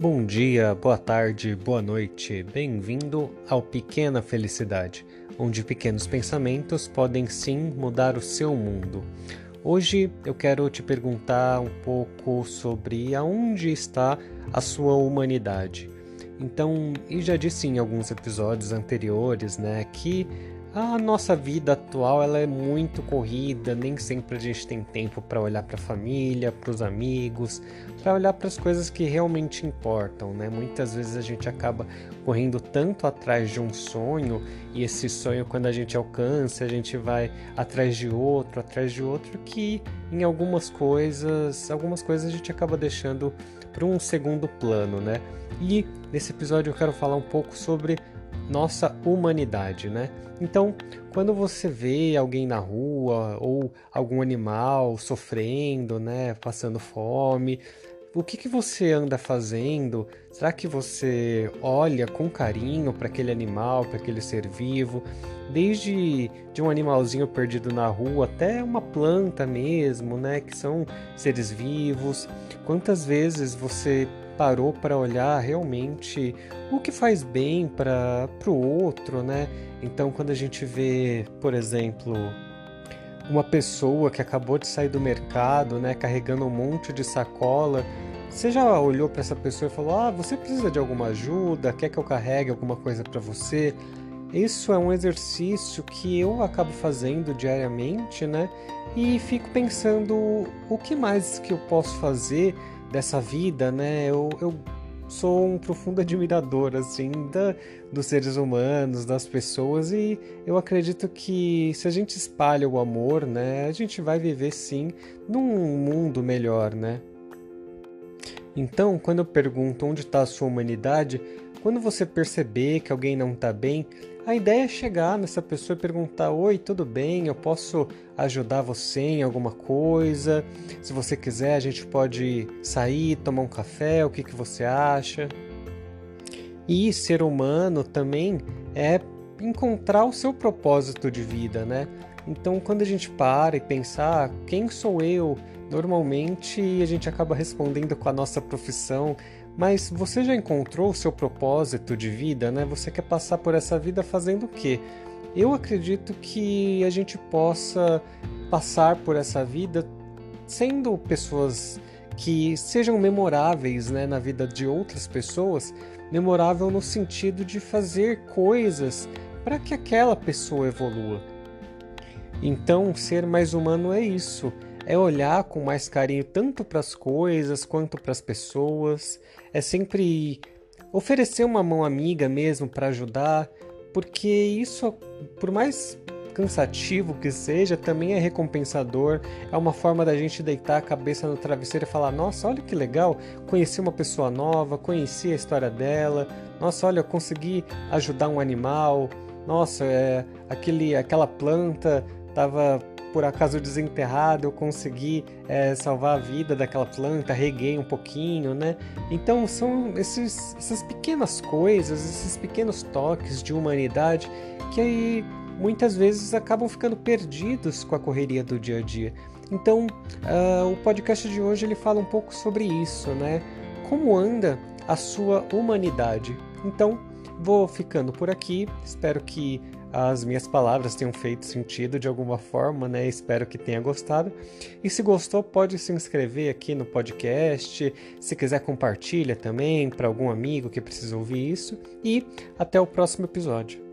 Bom dia, boa tarde, boa noite. Bem-vindo ao Pequena Felicidade, onde pequenos pensamentos podem sim mudar o seu mundo. Hoje eu quero te perguntar um pouco sobre aonde está a sua humanidade. Então, e já disse em alguns episódios anteriores, né, que a nossa vida atual ela é muito corrida, nem sempre a gente tem tempo para olhar para a família, para os amigos, para olhar para as coisas que realmente importam, né? Muitas vezes a gente acaba correndo tanto atrás de um sonho e esse sonho quando a gente alcança, a gente vai atrás de outro, atrás de outro que em algumas coisas, algumas coisas a gente acaba deixando para um segundo plano, né? E nesse episódio eu quero falar um pouco sobre nossa humanidade, né? Então, quando você vê alguém na rua ou algum animal sofrendo, né, passando fome, o que, que você anda fazendo? Será que você olha com carinho para aquele animal, para aquele ser vivo? Desde de um animalzinho perdido na rua até uma planta mesmo, né? Que são seres vivos. Quantas vezes você parou para olhar realmente o que faz bem para o outro, né? Então, quando a gente vê, por exemplo, uma pessoa que acabou de sair do mercado, né, carregando um monte de sacola, você já olhou para essa pessoa e falou: "Ah, você precisa de alguma ajuda? Quer que eu carregue alguma coisa para você?" Isso é um exercício que eu acabo fazendo diariamente, né? E fico pensando o que mais que eu posso fazer dessa vida, né? Eu, eu sou um profundo admirador, assim, da, dos seres humanos, das pessoas, e eu acredito que se a gente espalha o amor, né? A gente vai viver, sim, num mundo melhor, né? Então, quando eu pergunto onde está a sua humanidade, quando você perceber que alguém não está bem, a ideia é chegar nessa pessoa e perguntar: Oi, tudo bem? Eu posso ajudar você em alguma coisa? Se você quiser, a gente pode sair, tomar um café, o que, que você acha? E ser humano também é encontrar o seu propósito de vida, né? Então, quando a gente para e pensar ah, quem sou eu, normalmente a gente acaba respondendo com a nossa profissão, mas você já encontrou o seu propósito de vida, né? Você quer passar por essa vida fazendo o quê? Eu acredito que a gente possa passar por essa vida sendo pessoas que sejam memoráveis né, na vida de outras pessoas, memorável no sentido de fazer coisas para que aquela pessoa evolua. Então, ser mais humano é isso é olhar com mais carinho tanto para as coisas quanto para as pessoas, é sempre oferecer uma mão amiga mesmo para ajudar, porque isso, por mais cansativo que seja, também é recompensador. É uma forma da gente deitar a cabeça no travesseiro e falar: Nossa, olha que legal, conheci uma pessoa nova, conheci a história dela. Nossa, olha, eu consegui ajudar um animal. Nossa, é, aquele, aquela planta estava por acaso desenterrado, eu consegui é, salvar a vida daquela planta, reguei um pouquinho, né? Então são esses, essas pequenas coisas, esses pequenos toques de humanidade que aí muitas vezes acabam ficando perdidos com a correria do dia a dia. Então uh, o podcast de hoje ele fala um pouco sobre isso, né? Como anda a sua humanidade? Então vou ficando por aqui. Espero que as minhas palavras tenham feito sentido de alguma forma, né? Espero que tenha gostado. E se gostou, pode se inscrever aqui no podcast. Se quiser, compartilha também para algum amigo que precisa ouvir isso. E até o próximo episódio.